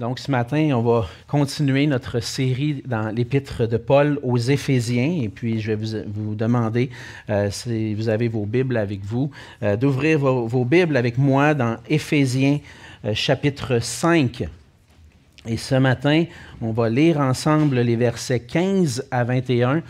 Donc, ce matin, on va continuer notre série dans l'épître de Paul aux Éphésiens. Et puis, je vais vous, demander, euh, si vous avez vos Bibles avec vous, euh, d'ouvrir vos, Bibles avec moi dans Éphésiens euh, chapitre 5. Et ce matin, on va lire ensemble les versets 15 à 21.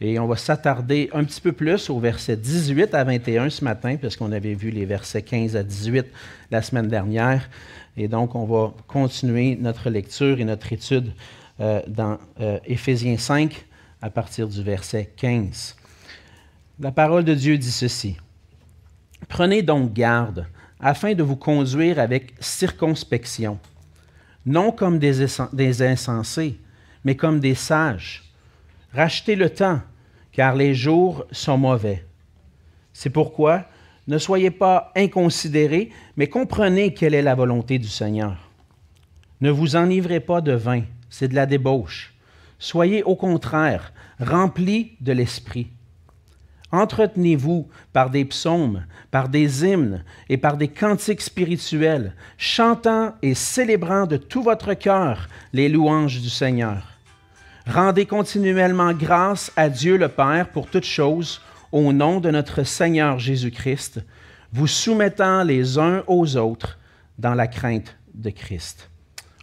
Et on va s'attarder un petit peu plus aux versets 18 à 21 ce matin, parce qu'on avait vu les versets 15 à 18 la semaine dernière. Et donc, on va continuer notre lecture et notre étude euh, dans euh, Éphésiens 5 à partir du verset 15. La parole de Dieu dit ceci. Prenez donc garde afin de vous conduire avec circonspection, non comme des, des insensés, mais comme des sages. Rachetez le temps, car les jours sont mauvais. C'est pourquoi ne soyez pas inconsidérés, mais comprenez quelle est la volonté du Seigneur. Ne vous enivrez pas de vin, c'est de la débauche. Soyez au contraire remplis de l'Esprit. Entretenez-vous par des psaumes, par des hymnes et par des cantiques spirituels, chantant et célébrant de tout votre cœur les louanges du Seigneur. Rendez continuellement grâce à Dieu le Père pour toutes choses au nom de notre Seigneur Jésus-Christ, vous soumettant les uns aux autres dans la crainte de Christ.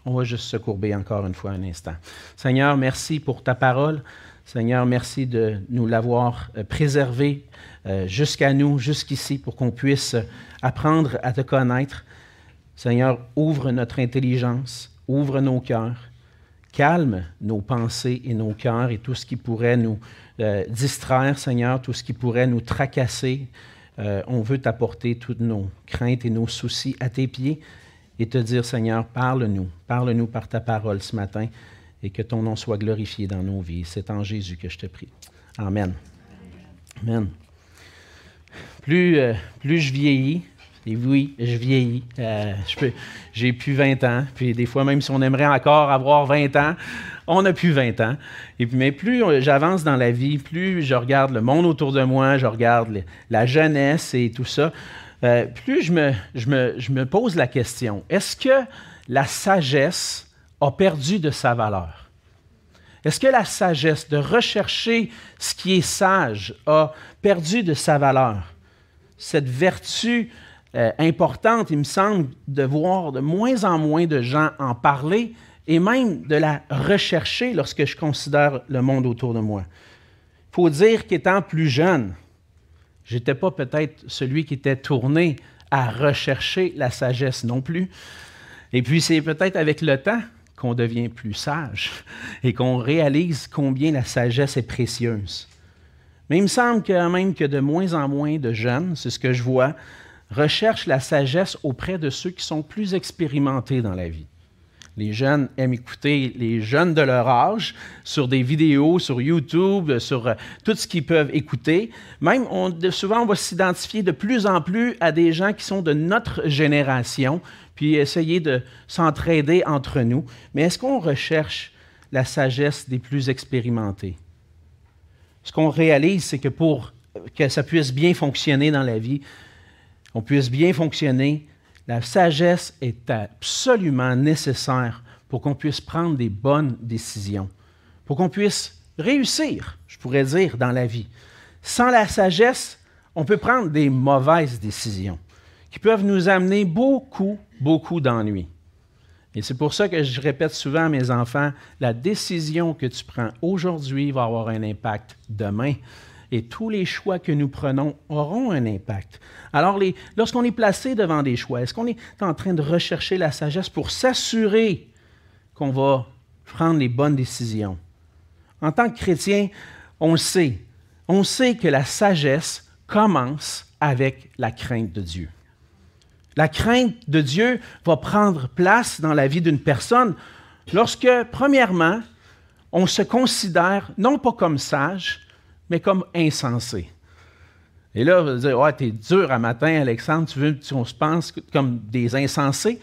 On va juste se courber encore une fois un instant. Seigneur, merci pour ta parole. Seigneur, merci de nous l'avoir euh, préservé euh, jusqu'à nous, jusqu'ici, pour qu'on puisse apprendre à te connaître. Seigneur, ouvre notre intelligence, ouvre nos cœurs, calme nos pensées et nos cœurs et tout ce qui pourrait nous euh, distraire, Seigneur, tout ce qui pourrait nous tracasser. Euh, on veut t'apporter toutes nos craintes et nos soucis à tes pieds et te dire, Seigneur, parle-nous, parle-nous par ta parole ce matin et que ton nom soit glorifié dans nos vies. C'est en Jésus que je te prie. Amen. Amen. Plus, euh, plus je vieillis, et oui, je vieillis. j'ai plus 20 ans. Puis des fois, même si on aimerait encore avoir 20 ans, on n'a plus 20 ans. Et puis, mais plus j'avance dans la vie, plus je regarde le monde autour de moi, je regarde la jeunesse et tout ça, euh, plus je me pose la question, est-ce que la sagesse a perdu de sa valeur? Est-ce que la sagesse de rechercher ce qui est sage a perdu de sa valeur? Cette vertu euh, importante, il me semble, de voir de moins en moins de gens en parler et même de la rechercher lorsque je considère le monde autour de moi. Il faut dire qu'étant plus jeune, je n'étais pas peut-être celui qui était tourné à rechercher la sagesse non plus. Et puis c'est peut-être avec le temps qu'on devient plus sage et qu'on réalise combien la sagesse est précieuse. Mais il me semble quand même que de moins en moins de jeunes, c'est ce que je vois, recherchent la sagesse auprès de ceux qui sont plus expérimentés dans la vie. Les jeunes aiment écouter les jeunes de leur âge sur des vidéos, sur YouTube, sur euh, tout ce qu'ils peuvent écouter. Même, souvent, on va s'identifier de plus en plus à des gens qui sont de notre génération, puis essayer de s'entraider entre nous. Mais est-ce qu'on recherche la sagesse des plus expérimentés? Ce qu'on réalise, c'est que pour que ça puisse bien fonctionner dans la vie, on puisse bien fonctionner, la sagesse est absolument nécessaire pour qu'on puisse prendre des bonnes décisions, pour qu'on puisse réussir, je pourrais dire, dans la vie. Sans la sagesse, on peut prendre des mauvaises décisions qui peuvent nous amener beaucoup, beaucoup d'ennuis. Et c'est pour ça que je répète souvent à mes enfants, la décision que tu prends aujourd'hui va avoir un impact demain tous les choix que nous prenons auront un impact. Alors, lorsqu'on est placé devant des choix, est-ce qu'on est en train de rechercher la sagesse pour s'assurer qu'on va prendre les bonnes décisions? En tant que chrétien, on sait. On sait que la sagesse commence avec la crainte de Dieu. La crainte de Dieu va prendre place dans la vie d'une personne lorsque, premièrement, on se considère non pas comme sage, mais comme insensé. Et là, vous allez dire, ouais, t'es dur à matin, Alexandre, tu veux qu'on se pense comme des insensés?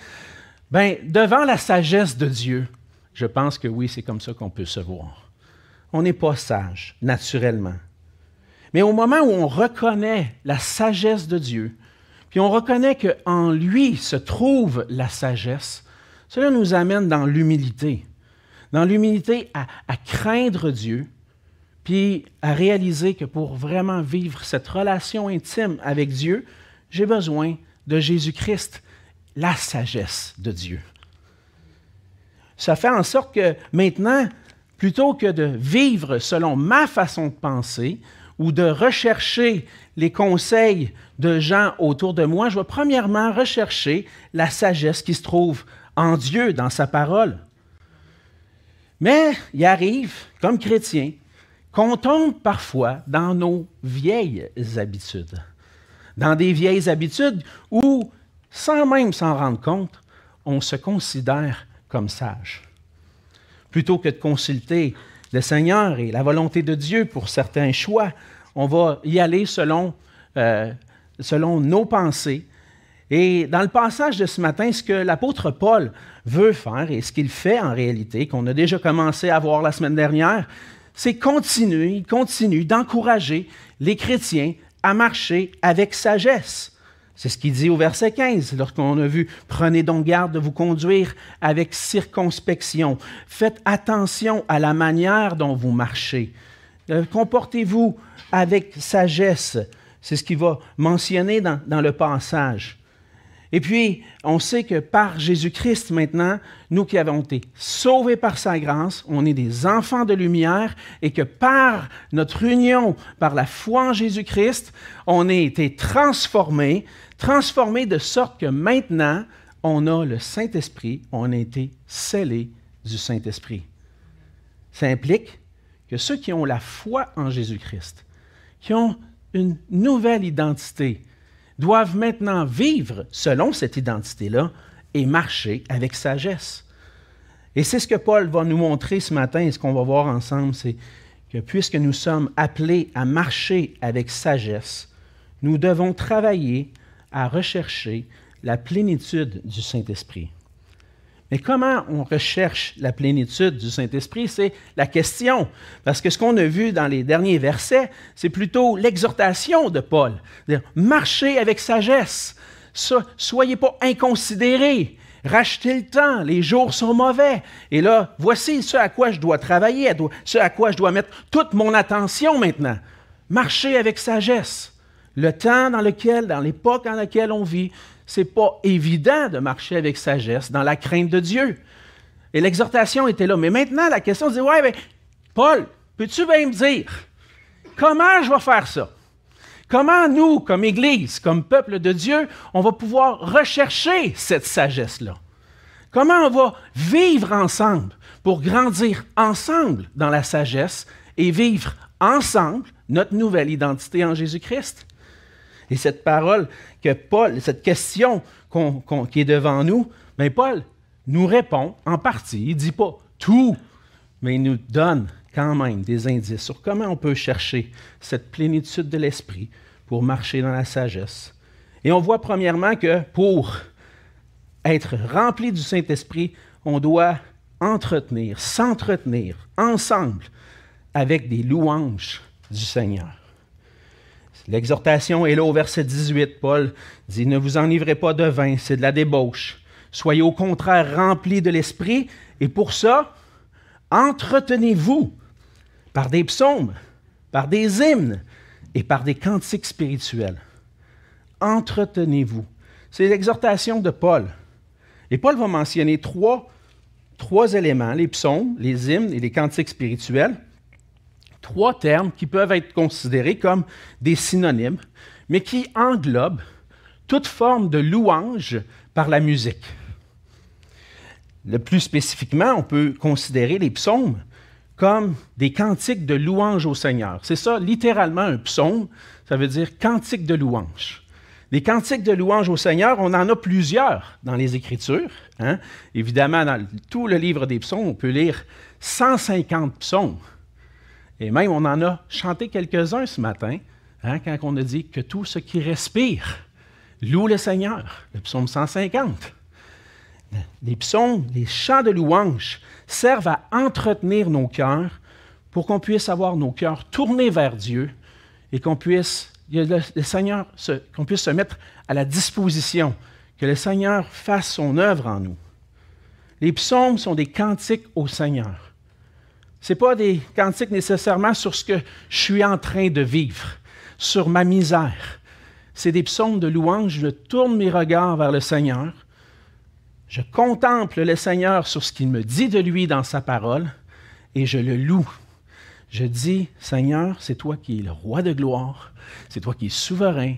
Bien, devant la sagesse de Dieu, je pense que oui, c'est comme ça qu'on peut se voir. On n'est pas sage, naturellement. Mais au moment où on reconnaît la sagesse de Dieu, puis on reconnaît qu'en lui se trouve la sagesse, Cela nous amène dans l'humilité. Dans l'humilité à, à craindre Dieu, puis à réaliser que pour vraiment vivre cette relation intime avec Dieu, j'ai besoin de Jésus-Christ, la sagesse de Dieu. Ça fait en sorte que maintenant, plutôt que de vivre selon ma façon de penser ou de rechercher les conseils de gens autour de moi, je vais premièrement rechercher la sagesse qui se trouve en Dieu, dans sa parole. Mais il arrive, comme chrétien, qu'on tombe parfois dans nos vieilles habitudes. Dans des vieilles habitudes où, sans même s'en rendre compte, on se considère comme sage. Plutôt que de consulter le Seigneur et la volonté de Dieu pour certains choix, on va y aller selon, euh, nos pensées. Et dans le passage de ce matin, ce que l'apôtre Paul veut faire et ce qu'il fait en réalité, qu'on a déjà commencé à voir la semaine dernière, c'est continuer, il continue d'encourager les chrétiens à marcher avec sagesse. C'est ce qu'il dit au verset 15, lorsqu'on a vu Prenez donc garde de vous conduire avec circonspection. Faites attention à la manière dont vous marchez. Euh, comportez-vous avec sagesse. C'est ce qu'il va mentionner dans, dans le passage. Et puis, on sait que par Jésus-Christ maintenant, nous qui avons été sauvés par sa grâce, on est des enfants de lumière et que par notre union, par la foi en Jésus-Christ, on a été transformés, transformés de sorte que maintenant, on a le Saint-Esprit, on a été scellés du Saint-Esprit. Ça implique que ceux qui ont la foi en Jésus-Christ, qui ont une nouvelle identité, doivent maintenant vivre selon cette identité-là et marcher avec sagesse. Et c'est ce que Paul va nous montrer ce matin et ce qu'on va voir ensemble, c'est que puisque nous sommes appelés à marcher avec sagesse, nous devons travailler à rechercher la plénitude du Saint-Esprit. Mais comment on recherche la plénitude du Saint-Esprit, c'est la question. Parce que ce qu'on a vu dans les derniers versets, c'est plutôt l'exhortation de Paul. Marchez avec sagesse. soyez pas inconsidérés. Rachetez le temps. Les jours sont mauvais. Et là, voici ce à quoi je dois travailler, ce à quoi je dois mettre toute mon attention maintenant. Marchez avec sagesse. Le temps dans lequel, dans l'époque dans laquelle on vit, c'est pas évident de marcher avec sagesse dans la crainte de Dieu. Et l'exhortation était là. Mais maintenant, la question c'est Ouais, mais Paul, peux-tu bien me dire comment je vais faire ça? Comment nous, comme Église, comme peuple de Dieu, on va pouvoir rechercher cette sagesse-là? Comment on va vivre ensemble pour grandir ensemble dans la sagesse et vivre ensemble notre nouvelle identité en Jésus-Christ? Et cette parole que Paul, cette question qui est devant nous, mais ben, Paul nous répond en partie. Il ne dit pas tout, mais il nous donne quand même des indices sur comment on peut chercher cette plénitude de l'esprit pour marcher dans la sagesse. Et on voit premièrement que pour être rempli du Saint-Esprit, on doit entretenir, s'entretenir ensemble avec des louanges du Seigneur. L'exhortation est là au verset 18. Paul dit, Ne vous enivrez pas de vin, c'est de la débauche. Soyez au contraire remplis de l'Esprit, et pour ça, entretenez-vous par des psaumes, par des hymnes et par des cantiques spirituels. Entretenez-vous. C'est l'exhortation de Paul. Et Paul va mentionner trois, trois éléments, les psaumes, les hymnes et les cantiques spirituels trois termes qui peuvent être considérés comme des synonymes, mais qui englobent toute forme de louange par la musique. Le plus spécifiquement, on peut considérer les psaumes comme des cantiques de louange au Seigneur. C'est ça, littéralement, un psaume, ça veut dire cantique de louange. Les cantiques de louange au Seigneur, on en a plusieurs dans les Écritures. Hein. Évidemment, dans tout le livre des psaumes, on peut lire 150 psaumes. Et même, on en a chanté quelques-uns ce matin, hein, quand on a dit que tout ce qui respire loue le Seigneur, le psaume 150. Les psaumes, les chants de louange servent à entretenir nos cœurs pour qu'on puisse avoir nos cœurs tournés vers Dieu et qu'on puisse, qu'on puisse se mettre à la disposition, que le Seigneur fasse son œuvre en nous. Les psaumes sont des cantiques au Seigneur. Ce pas des cantiques nécessairement sur ce que je suis en train de vivre, sur ma misère. C'est des psaumes de louange. Je tourne mes regards vers le Seigneur. Je contemple le Seigneur sur ce qu'il me dit de lui dans sa parole et je le loue. Je dis, Seigneur, c'est toi qui es le roi de gloire, c'est toi qui es souverain,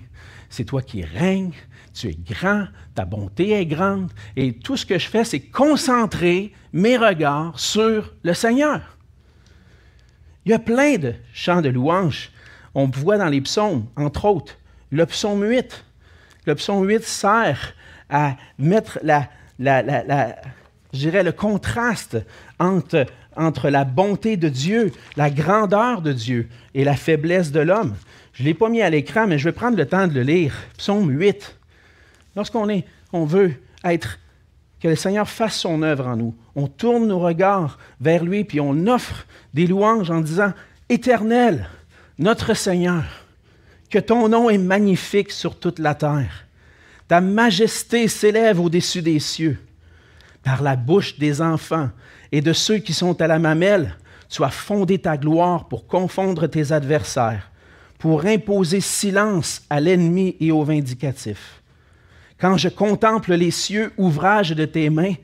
c'est toi qui règnes, tu es grand, ta bonté est grande, et tout ce que je fais, c'est concentrer mes regards sur le Seigneur. Il y a plein de chants de louange. On voit dans les psaumes, entre autres, le psaume 8. Le psaume 8 sert à mettre le contraste entre, entre la bonté de Dieu, la grandeur de Dieu et la faiblesse de l'homme. Je ne l'ai pas mis à l'écran, mais je vais prendre le temps de le lire. Psaume 8. Lorsqu'on est, on veut être, que le Seigneur fasse son œuvre en nous, on tourne nos regards vers lui, puis on offre des louanges en disant, Éternel, notre Seigneur, que ton nom est magnifique sur toute la terre. Ta majesté s'élève au-dessus des cieux. Par la bouche des enfants et de ceux qui sont à la mamelle, tu as fondé ta gloire pour confondre tes adversaires, pour imposer silence à l'ennemi et au vindicatif. Quand je contemple les cieux, ouvrage de tes mains,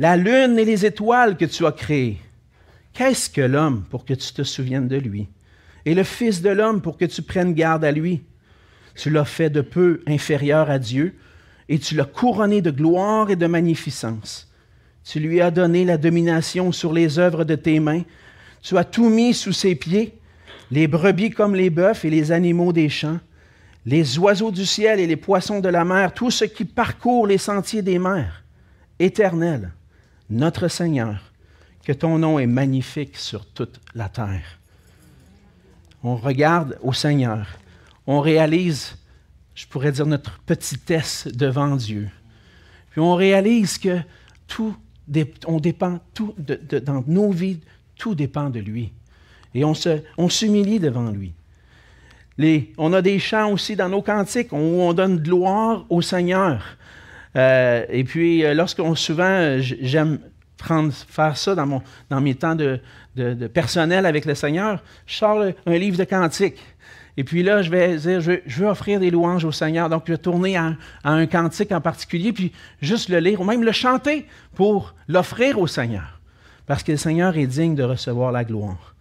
la lune et les étoiles que tu as créées, qu'est-ce que l'homme pour que tu te souviennes de lui, et le Fils de l'homme pour que tu prennes garde à lui? Tu l'as fait de peu inférieur à Dieu, et tu l'as couronné de gloire et de magnificence. Tu lui as donné la domination sur les œuvres de tes mains. Tu as tout mis sous ses pieds, les brebis comme les bœufs et les animaux des champs, les oiseaux du ciel et les poissons de la mer, tout ce qui parcourt les sentiers des mers. Éternel, notre Seigneur, que ton nom est magnifique sur toute la terre. On regarde au Seigneur, on réalise je pourrais dire, notre petitesse devant Dieu. Puis on réalise que tout, on dépend, tout dans nos vies, tout dépend de lui. Et on, se, on s'humilie devant lui. On a des chants aussi dans nos cantiques où on donne gloire au Seigneur. Euh, et puis, euh, lorsqu'on souvent, j'aime faire ça dans, mes temps de, de, personnel avec le Seigneur, je sors un livre de cantiques. Et puis là, je vais dire, je, veux offrir des louanges au Seigneur. Donc, je vais tourner à, un cantique en particulier, puis juste le lire ou même le chanter pour l'offrir au Seigneur. Parce que le Seigneur est digne de recevoir la gloire.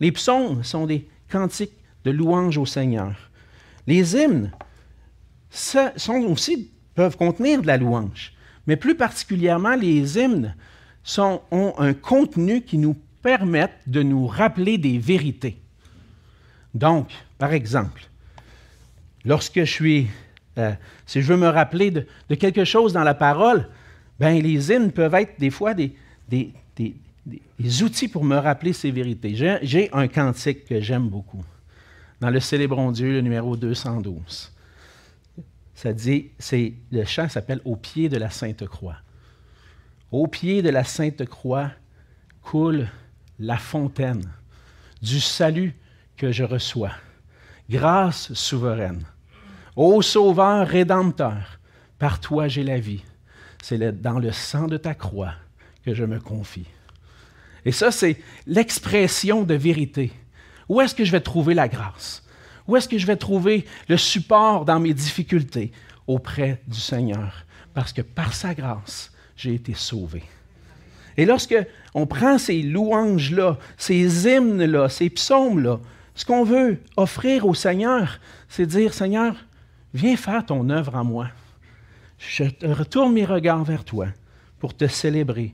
Les psaumes sont des cantiques de louange au Seigneur. Les hymnes sont aussi, peuvent contenir de la louange. Mais plus particulièrement, les hymnes ont un contenu qui nous permet de nous rappeler des vérités. Donc, par exemple, lorsque je suis, euh, si je veux me rappeler de, quelque chose dans la parole, ben les hymnes peuvent être des fois des, des, outils pour me rappeler ces vérités. J'ai un cantique que j'aime beaucoup. Dans le Célébrons Dieu, le numéro 212. Ça dit, c'est, le chant s'appelle Au pied de la Sainte Croix. Au pied de la Sainte Croix coule la fontaine du salut que je reçois. Grâce souveraine. Ô Sauveur rédempteur, par toi j'ai la vie. C'est dans le sang de ta croix que je me confie. Et ça, c'est l'expression de vérité. Où est-ce que je vais trouver la grâce? Où est-ce que je vais trouver le support dans mes difficultés? Auprès du Seigneur. Parce que par sa grâce, j'ai été sauvé. Et lorsque on prend ces louanges-là, ces hymnes-là, ces psaumes-là, ce qu'on veut offrir au Seigneur, c'est dire, Seigneur, viens faire ton œuvre en moi. Je retourne mes regards vers toi pour te célébrer.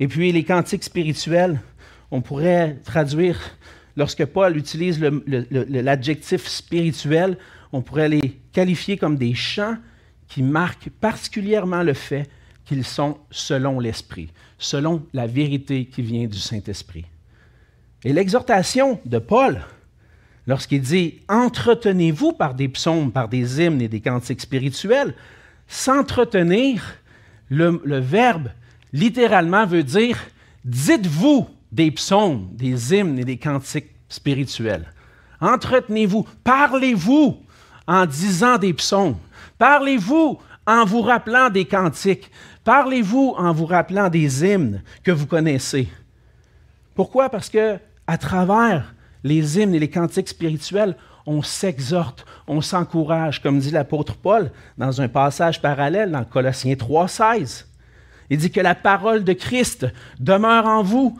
Et puis les cantiques spirituels, on pourrait traduire, lorsque Paul utilise l'adjectif spirituel, on pourrait les qualifier comme des chants qui marquent particulièrement le fait qu'ils sont selon l'Esprit, selon la vérité qui vient du Saint-Esprit. Et l'exhortation de Paul, lorsqu'il dit Entretenez-vous par des psaumes, par des hymnes et des cantiques spirituels, s'entretenir, le, verbe littéralement veut dire Dites-vous des psaumes, des hymnes et des cantiques spirituels. Entretenez-vous, parlez-vous en disant des psaumes, parlez-vous en vous rappelant des cantiques, Parlez-vous en vous rappelant des hymnes que vous connaissez. Pourquoi? Parce que à travers les hymnes et les cantiques spirituels, on s'exhorte, on s'encourage, comme dit l'apôtre Paul dans un passage parallèle dans Colossiens 3,16. Il dit que la parole de Christ demeure en vous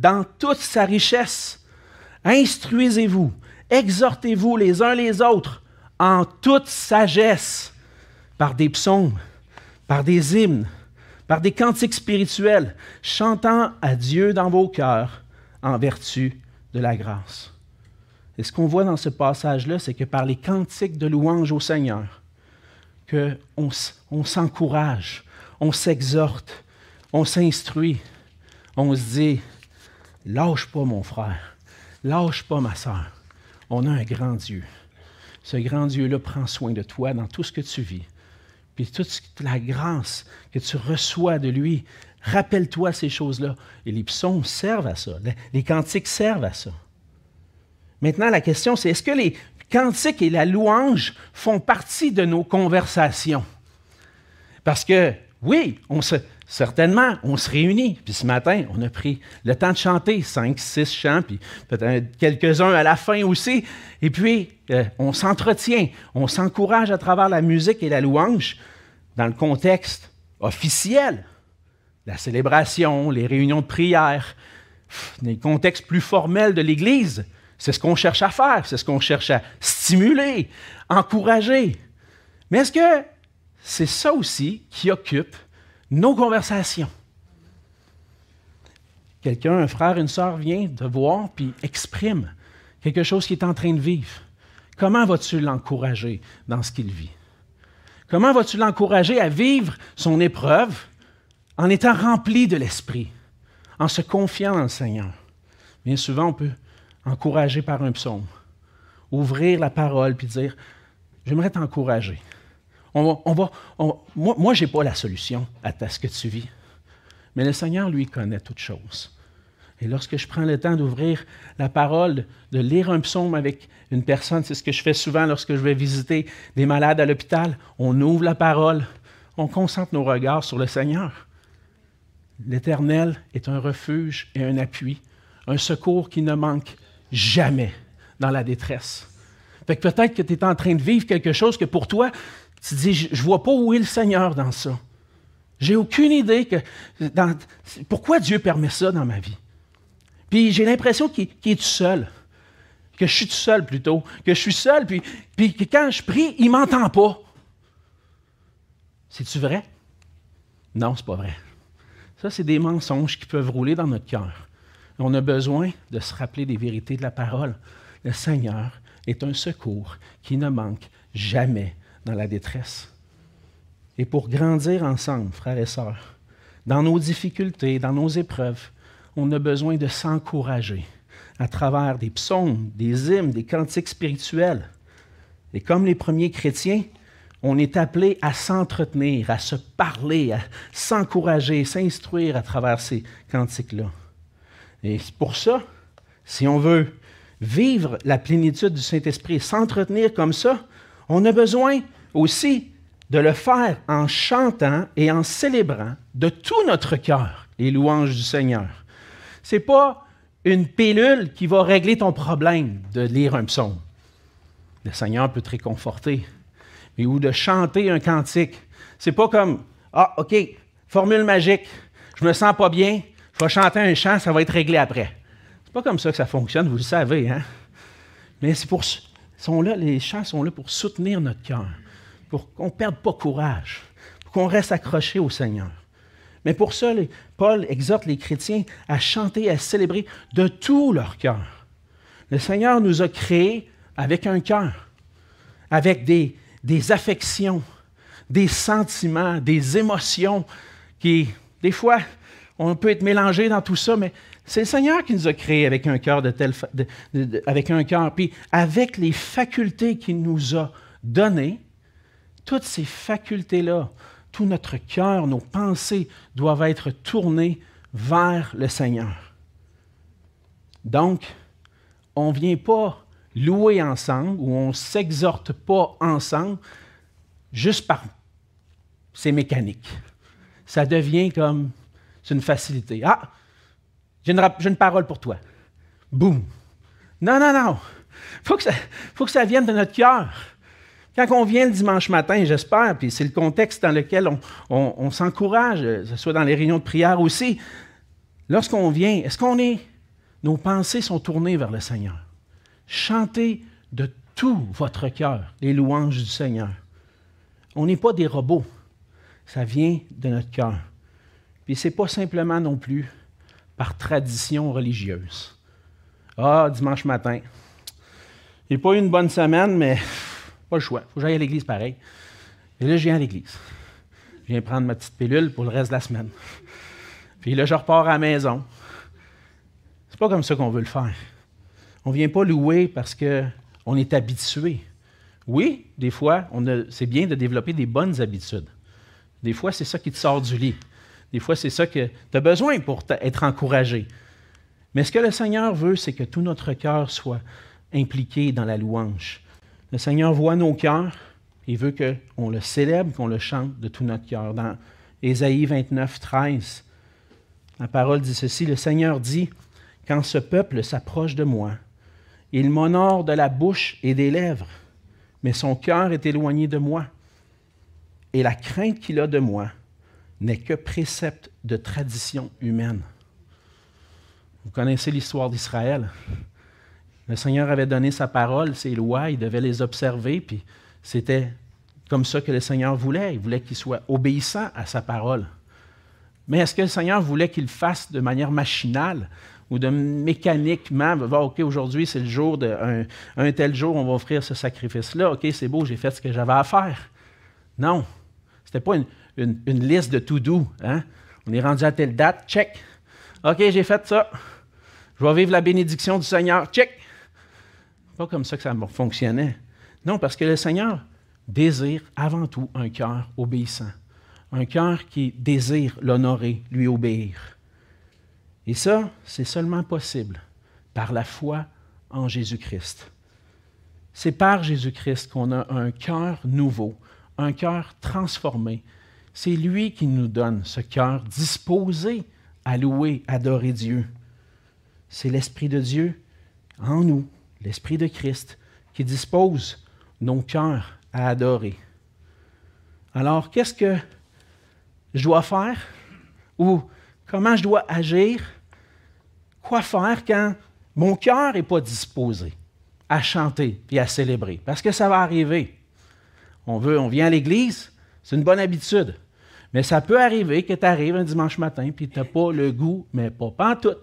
dans toute sa richesse. Instruisez-vous, exhortez-vous les uns les autres en toute sagesse par des psaumes, par des hymnes, par des cantiques spirituels, chantant à Dieu dans vos cœurs en vertu de la grâce. Et ce qu'on voit dans ce passage-là, c'est que par les cantiques de louange au Seigneur, qu'on on s'encourage, on s'exhorte, on s'instruit, on se dit, lâche pas mon frère, lâche pas ma soeur, on a un grand Dieu. Ce grand Dieu-là prend soin de toi dans tout ce que tu vis. Puis toute la grâce que tu reçois de lui, rappelle-toi ces choses-là. Et les psaumes servent à ça, les cantiques servent à ça. Maintenant, la question, c'est est-ce que les cantiques et la louange font partie de nos conversations? Parce que, oui, on se, certainement, on se réunit. Puis ce matin, on a pris le temps de chanter, cinq, six chants, puis peut-être quelques-uns à la fin aussi. Et puis, euh, on s'entretient, on s'encourage à travers la musique et la louange dans le contexte officiel, la célébration, les réunions de prière, les contextes plus formels de l'Église. C'est ce qu'on cherche à faire, c'est ce qu'on cherche à stimuler, encourager. Mais est-ce que c'est ça aussi qui occupe nos conversations? Quelqu'un, un frère, une sœur vient te voir puis exprime quelque chose qu'il est en train de vivre. Comment vas-tu l'encourager dans ce qu'il vit? Comment vas-tu l'encourager à vivre son épreuve en étant rempli de l'Esprit, en se confiant dans le Seigneur? Bien souvent, on peut encouragé par un psaume. Ouvrir la parole puis dire J'aimerais t'encourager. On va, moi, je n'ai pas la solution à, ce que tu vis. Mais le Seigneur, lui, connaît toutes choses. Et lorsque je prends le temps d'ouvrir la parole, de lire un psaume avec une personne, c'est ce que je fais souvent lorsque je vais visiter des malades à l'hôpital, on ouvre la parole, on concentre nos regards sur le Seigneur. L'Éternel est un refuge et un appui, un secours qui ne manque jamais dans la détresse. Fait que peut-être que tu es en train de vivre quelque chose que pour toi, tu dis, je ne vois pas où est le Seigneur dans ça. J'ai aucune idée que pourquoi Dieu permet ça dans ma vie? Puis j'ai l'impression qu'il est tout seul. Que je suis tout seul plutôt. Que je suis seul, puis, puis que quand je prie, il ne m'entend pas. C'est-tu vrai? Non, c'est pas vrai. Ça, c'est des mensonges qui peuvent rouler dans notre cœur. On a besoin de se rappeler des vérités de la parole. Le Seigneur est un secours qui ne manque jamais dans la détresse. Et pour grandir ensemble, frères et sœurs, dans nos difficultés, dans nos épreuves, on a besoin de s'encourager à travers des psaumes, des hymnes, des cantiques spirituels. Et comme les premiers chrétiens, on est appelé à s'entretenir, à se parler, à s'encourager, s'instruire à travers ces cantiques-là. Et pour ça, si on veut vivre la plénitude du Saint-Esprit, s'entretenir comme ça, on a besoin aussi de le faire en chantant et en célébrant de tout notre cœur les louanges du Seigneur. Ce n'est pas une pilule qui va régler ton problème de lire un psaume. Le Seigneur peut te réconforter. Ou de chanter un cantique. C'est pas comme Ah, OK, formule magique, je me sens pas bien, je vais chanter un chant, ça va être réglé après. C'est pas comme ça que ça fonctionne, vous le savez, hein? Mais c'est pour, les chants sont là pour soutenir notre cœur, pour qu'on ne perde pas courage, pour qu'on reste accroché au Seigneur. Mais pour ça, Paul exhorte les chrétiens à chanter, à célébrer de tout leur cœur. Le Seigneur nous a créés avec un cœur, avec des, des affections, des sentiments, des émotions qui, des fois, on peut être mélangé dans tout ça, mais c'est le Seigneur qui nous a créés avec un cœur de tel, avec un cœur, puis avec les facultés qu'il nous a données, toutes ces facultés-là, tout notre cœur, nos pensées doivent être tournées vers le Seigneur. Donc, on ne vient pas louer ensemble ou on ne s'exhorte pas ensemble juste par ces mécaniques ça devient comme c'est une facilité. Ah, j'ai une, parole pour toi. Boum. Non, non, non. Il faut, que ça, faut que ça vienne de notre cœur. Quand on vient le dimanche matin, j'espère, puis c'est le contexte dans lequel on, on s'encourage, que ce soit dans les réunions de prière aussi, lorsqu'on vient, est-ce qu'on est, nos pensées sont tournées vers le Seigneur? Chantez de tout votre cœur les louanges du Seigneur. On n'est pas des robots. Ça vient de notre cœur. Puis ce n'est pas simplement non plus par tradition religieuse. Ah, dimanche matin. J'ai pas eu une bonne semaine, mais pas le choix. Il faut que j'aille à l'église pareil. Et là, je viens à l'église. Je viens prendre ma petite pilule pour le reste de la semaine. Puis là, je repars à la maison. C'est pas comme ça qu'on veut le faire. On vient pas louer parce qu'on est habitué. Oui, des fois, c'est bien de développer des bonnes habitudes. Des fois, c'est ça qui te sort du lit. Des fois, c'est ça que tu as besoin pour être encouragé. Mais ce que le Seigneur veut, c'est que tout notre cœur soit impliqué dans la louange. Le Seigneur voit nos cœurs. Il veut qu'on le célèbre, qu'on le chante de tout notre cœur. Dans Ésaïe 29, 13, la parole dit ceci, le Seigneur dit, quand ce peuple s'approche de moi, il m'honore de la bouche et des lèvres, mais son cœur est éloigné de moi. Et la crainte qu'il a de moi n'est que précepte de tradition humaine. Vous connaissez l'histoire d'Israël? Le Seigneur avait donné sa parole, ses lois, il devait les observer, puis c'était comme ça que le Seigneur voulait. Il voulait qu'il soit obéissant à sa parole. Mais est-ce que le Seigneur voulait qu'il fasse de manière machinale ou de mécaniquement, OK, aujourd'hui c'est le jour tel jour, on va offrir ce sacrifice-là. OK, c'est beau, j'ai fait ce que j'avais à faire. Non, ce pas une, liste de tout doux. Hein? On est rendu à telle date, check. OK, j'ai fait ça. Je vais vivre la bénédiction du Seigneur, check. Pas comme ça que ça fonctionnait. Non, parce que le Seigneur désire avant tout un cœur obéissant, un cœur qui désire l'honorer, lui obéir. Et ça, c'est seulement possible par la foi en Jésus-Christ. C'est par Jésus-Christ qu'on a un cœur nouveau, un cœur transformé. C'est lui qui nous donne ce cœur disposé à louer, adorer Dieu. C'est l'Esprit de Dieu en nous, l'Esprit de Christ, qui dispose nos cœurs à adorer. Alors, qu'est-ce que je dois faire? Ou comment je dois agir? Quoi faire quand mon cœur n'est pas disposé à chanter et à célébrer? Parce que ça va arriver. On, veut, on vient à l'église, c'est une bonne habitude. Mais ça peut arriver que tu arrives un dimanche matin et tu n'as pas le goût, mais pas, pas tout,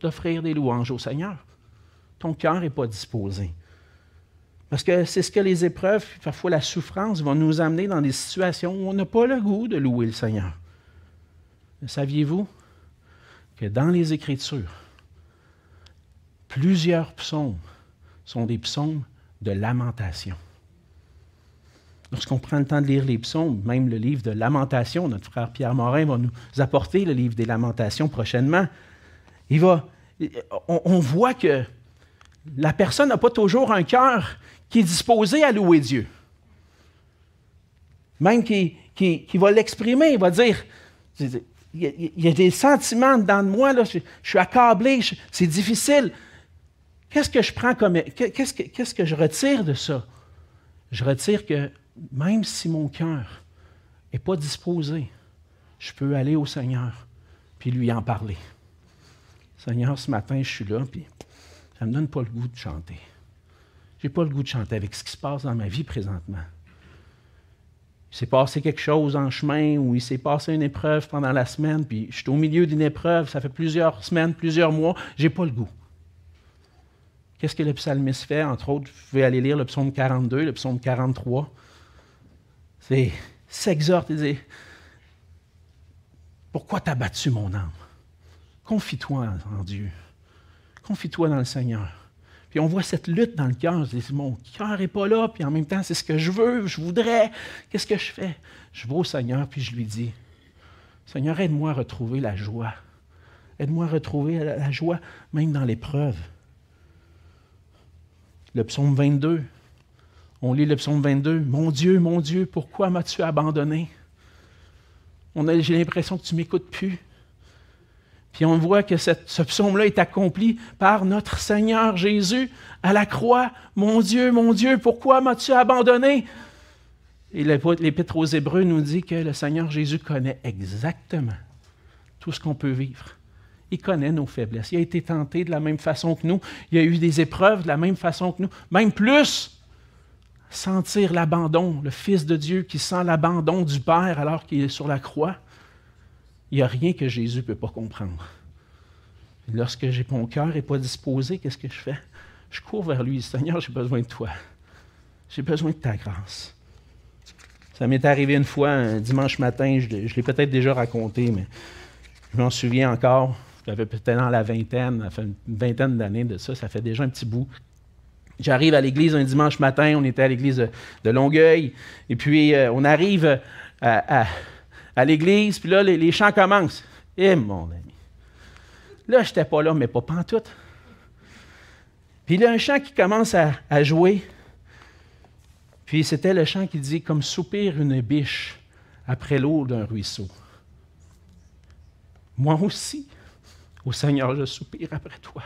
d'offrir des louanges au Seigneur. Ton cœur n'est pas disposé. Parce que c'est ce que les épreuves, parfois la souffrance, vont nous amener dans des situations où on n'a pas le goût de louer le Seigneur. Saviez-vous que dans les Écritures, plusieurs psaumes sont des psaumes de lamentation? Lorsqu'on prend le temps de lire les psaumes, même le livre de Lamentation, notre frère Pierre Morin va nous apporter le livre des Lamentations prochainement. Il va, on, voit que la personne n'a pas toujours un cœur qui est disposé à louer Dieu. Même qui, va l'exprimer, il va dire, il y, a, des sentiments dedans de moi, je, suis accablé, c'est difficile. Qu'est-ce que je prends comme. Qu'est-ce que, qu'est-ce que je retire de ça? Je retire que même si mon cœur n'est pas disposé, je peux aller au Seigneur puis lui en parler. Seigneur, ce matin, je suis là, puis ça ne me donne pas le goût de chanter. Je n'ai pas le goût de chanter avec ce qui se passe dans ma vie présentement. Il s'est passé quelque chose en chemin ou il s'est passé une épreuve pendant la semaine, puis je suis au milieu d'une épreuve, ça fait plusieurs semaines, plusieurs mois, je n'ai pas le goût. Qu'est-ce que le psalmiste fait? Entre autres, vous pouvez aller lire le psaume 42, le psaume 43. C'est s'exhorte et dire Pourquoi t'as battu mon âme? Confie-toi en Dieu. Confie-toi dans le Seigneur. Puis on voit cette lutte dans le cœur. Mon cœur n'est pas là, puis en même temps, c'est ce que je veux, je voudrais. Qu'est-ce que je fais? Je vais au Seigneur, puis je lui dis Seigneur, aide-moi à retrouver la joie. Aide-moi à retrouver la joie, même dans l'épreuve. Le psaume 22, on lit le psaume 22. Mon Dieu, mon Dieu, pourquoi m'as-tu abandonné? j'ai l'impression que tu m'écoutes plus. Puis on voit que ce psaume-là est accompli par notre Seigneur Jésus à la croix. Mon Dieu, mon Dieu, pourquoi m'as-tu abandonné? Et l'Épître aux Hébreux nous dit que le Seigneur Jésus connaît exactement tout ce qu'on peut vivre. Il connaît nos faiblesses. Il a été tenté de la même façon que nous. Il a eu des épreuves de la même façon que nous. Même plus, sentir l'abandon, le Fils de Dieu qui sent l'abandon du Père alors qu'il est sur la croix. Il n'y a rien que Jésus ne peut pas comprendre. lorsque mon cœur n'est pas disposé, qu'est-ce que je fais? Je cours vers lui. Seigneur, j'ai besoin de toi. J'ai besoin de ta grâce. Ça m'est arrivé une fois, un dimanche matin, je, l'ai peut-être déjà raconté, mais je m'en souviens encore. J'avais peut-être dans la vingtaine, ça fait une vingtaine d'années de ça, ça fait déjà un petit bout. J'arrive à l'église un dimanche matin, on était à l'église de, Longueuil, et puis euh, on arrive à à l'église, puis là, les, chants commencent. Eh, mon ami. Là, je n'étais pas là, mais pas pantoute. Puis il y a un chant qui commence à, à jouer. Puis c'était le chant qui dit Comme soupir une biche après l'eau d'un ruisseau. Moi aussi, au Seigneur, je soupire après toi.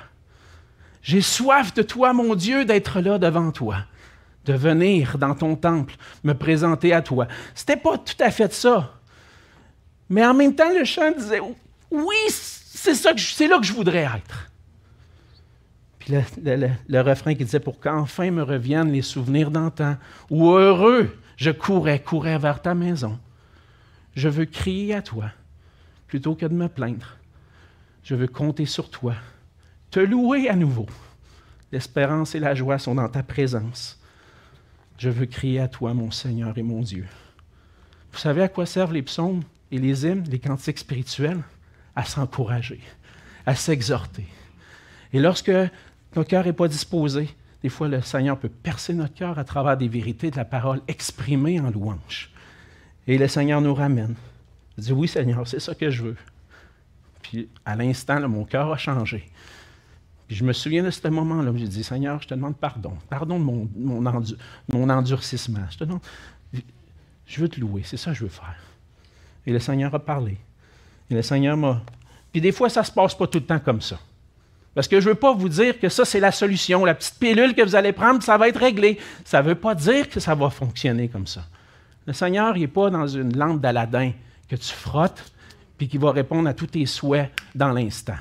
J'ai soif de toi, mon Dieu, d'être là devant toi, de venir dans ton temple, me présenter à toi. C'était pas tout à fait ça. Mais en même temps, le chant disait Oui, c'est, là que je voudrais être. Puis le, refrain qui disait Pour qu'enfin me reviennent les souvenirs d'antan, ou heureux, je courais, courais vers ta maison. Je veux crier à toi plutôt que de me plaindre. Je veux compter sur toi, te louer à nouveau. L'espérance et la joie sont dans ta présence. Je veux crier à toi, mon Seigneur et mon Dieu. Vous savez à quoi servent les psaumes? et les hymnes, les cantiques spirituels, à s'encourager, à s'exhorter. Et lorsque notre cœur n'est pas disposé, des fois le Seigneur peut percer notre cœur à travers des vérités de la parole exprimées en louange. Et le Seigneur nous ramène. Il dit Oui, Seigneur, c'est ça que je veux. Puis à l'instant, mon cœur a changé. Je me souviens de ce moment-là où j'ai dit Seigneur, je te demande pardon. Pardon de mon, endurcissement. Je te demande. Je veux te louer, c'est ça que je veux faire. Et le Seigneur a parlé. Et le Seigneur m'a. Puis des fois, ça ne se passe pas tout le temps comme ça. Parce que je ne veux pas vous dire que ça, c'est la solution, la petite pilule que vous allez prendre, ça va être réglé. Ça ne veut pas dire que ça va fonctionner comme ça. Le Seigneur, n'est pas dans une lampe d'Aladin que tu frottes, puis qui va répondre à tous tes souhaits dans l'instant.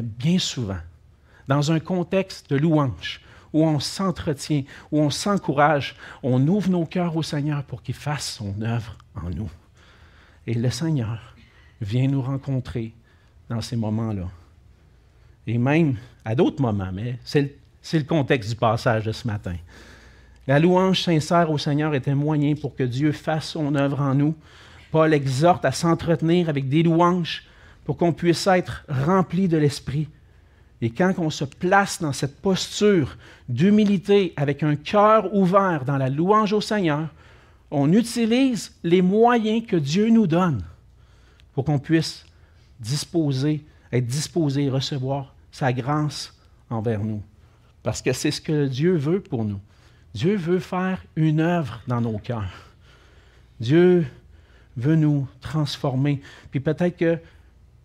Bien souvent, dans un contexte de louange, où on s'entretient, où on s'encourage, on ouvre nos cœurs au Seigneur pour qu'il fasse son œuvre en nous. Et le Seigneur vient nous rencontrer dans ces moments-là. Et même à d'autres moments, mais c'est le, contexte du passage de ce matin. La louange sincère au Seigneur est un moyen pour que Dieu fasse son œuvre en nous. Paul exhorte à s'entretenir avec des louanges pour qu'on puisse être rempli de l'Esprit et quand on se place dans cette posture d'humilité avec un cœur ouvert dans la louange au Seigneur, on utilise les moyens que Dieu nous donne pour qu'on puisse disposer, être disposé et recevoir sa grâce envers nous. Parce que c'est ce que Dieu veut pour nous. Dieu veut faire une œuvre dans nos cœurs. Dieu veut nous transformer. Puis peut-être que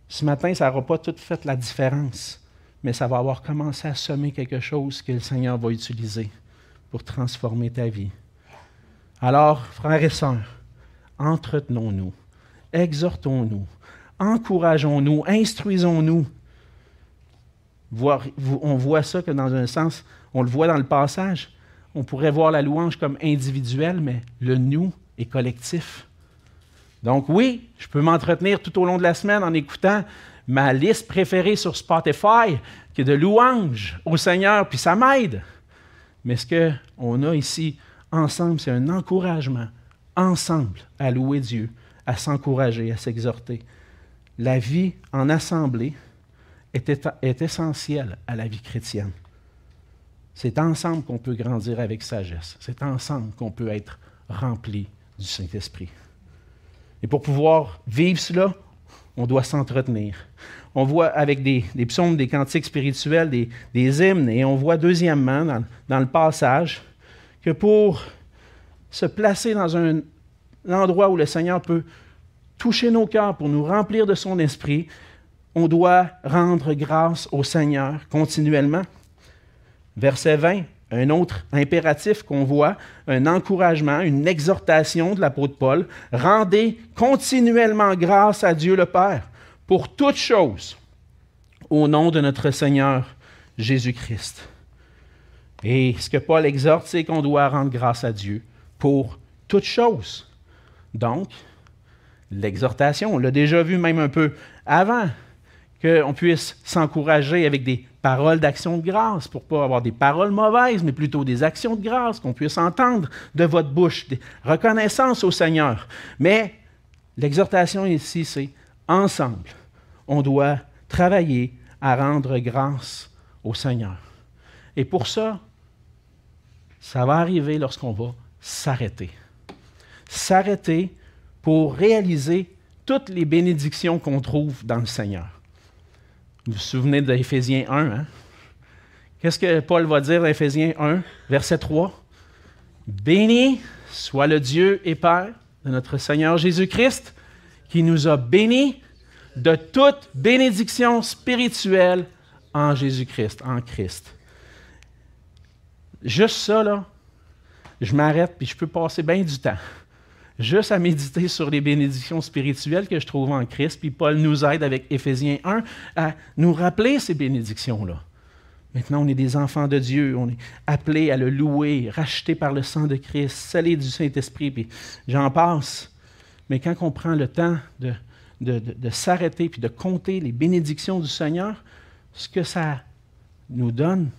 ce matin, ça n'aura pas tout fait la différence mais ça va avoir commencé à semer quelque chose que le Seigneur va utiliser pour transformer ta vie. Alors, frères et sœurs, entretenons-nous, exhortons-nous, encourageons-nous, instruisons-nous. On voit ça que dans un sens, on le voit dans le passage, on pourrait voir la louange comme individuelle, mais le nous est collectif. Donc oui, je peux m'entretenir tout au long de la semaine en écoutant ma liste préférée sur Spotify, qui est de louanges au Seigneur, puis ça m'aide. Mais ce qu'on a ici ensemble, c'est un encouragement, ensemble, à louer Dieu, à s'encourager, à s'exhorter. La vie en assemblée est, est essentielle à la vie chrétienne. C'est ensemble qu'on peut grandir avec sagesse. C'est ensemble qu'on peut être rempli du Saint-Esprit. Et pour pouvoir vivre cela, on doit s'entretenir. On voit avec des, psaumes, des cantiques spirituels, des, hymnes, et on voit deuxièmement dans, le passage que pour se placer dans un, endroit où le Seigneur peut toucher nos cœurs, pour nous remplir de son esprit, on doit rendre grâce au Seigneur continuellement. Verset 20, un autre impératif qu'on voit, un encouragement, une exhortation de l'apôtre Paul. Rendez continuellement grâce à Dieu le Père pour toutes choses au nom de notre Seigneur Jésus-Christ. Et ce que Paul exhorte, c'est qu'on doit rendre grâce à Dieu pour toutes choses. Donc, l'exhortation, on l'a déjà vu même un peu avant, qu'on puisse s'encourager avec des paroles d'action de grâce, pour ne pas avoir des paroles mauvaises, mais plutôt des actions de grâce qu'on puisse entendre de votre bouche, des reconnaissances au Seigneur. Mais l'exhortation ici, c'est ensemble, on doit travailler à rendre grâce au Seigneur. Et pour ça, ça va arriver lorsqu'on va s'arrêter. S'arrêter pour réaliser toutes les bénédictions qu'on trouve dans le Seigneur. Vous vous souvenez d'Éphésiens 1, hein? Qu'est-ce que Paul va dire dans Éphésiens 1, verset 3? Béni soit le Dieu et Père de notre Seigneur Jésus-Christ, qui nous a bénis de toute bénédiction spirituelle en Jésus-Christ, en Christ. Juste ça, là, je m'arrête puis je peux passer bien du temps. Juste à méditer sur les bénédictions spirituelles que je trouve en Christ. Puis Paul nous aide avec Éphésiens 1 à nous rappeler ces bénédictions-là. Maintenant, on est des enfants de Dieu, on est appelés à le louer, rachetés par le sang de Christ, scellés du Saint-Esprit, puis j'en passe. Mais quand on prend le temps de s'arrêter puis de compter les bénédictions du Seigneur, ce que ça nous donne,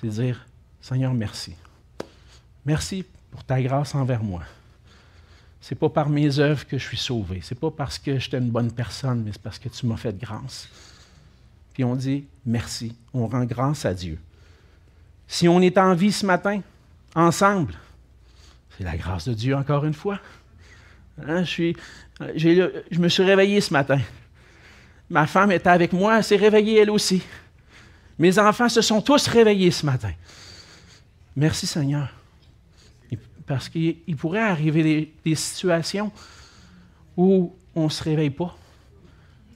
c'est dire Seigneur, merci. Merci pour ta grâce envers moi. Ce n'est pas par mes œuvres que je suis sauvé. Ce n'est pas parce que j'étais une bonne personne, mais c'est parce que tu m'as fait grâce. Puis on dit merci. On rend grâce à Dieu. Si on est en vie ce matin, ensemble, c'est la grâce de Dieu encore une fois. Hein, je, je me suis réveillé ce matin. Ma femme était avec moi, elle s'est réveillée elle aussi. Mes enfants se sont tous réveillés ce matin. Merci Seigneur. Parce qu'il pourrait arriver des, situations où on ne se réveille pas.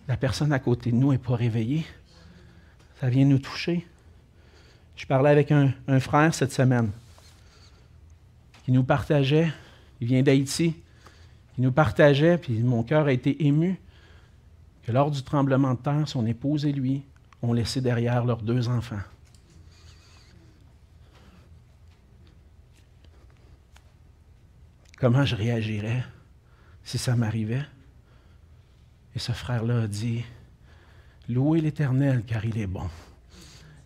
La personne à côté de nous n'est pas réveillée. Ça vient nous toucher. Je parlais avec un, un frère cette semaine qui nous partageait, il vient d'Haïti, il nous partageait, puis mon cœur a été ému, que lors du tremblement de terre, son épouse et lui ont laissé derrière leurs deux enfants. Comment je réagirais si ça m'arrivait? Et ce frère-là a dit, Louez l'Éternel car il est bon,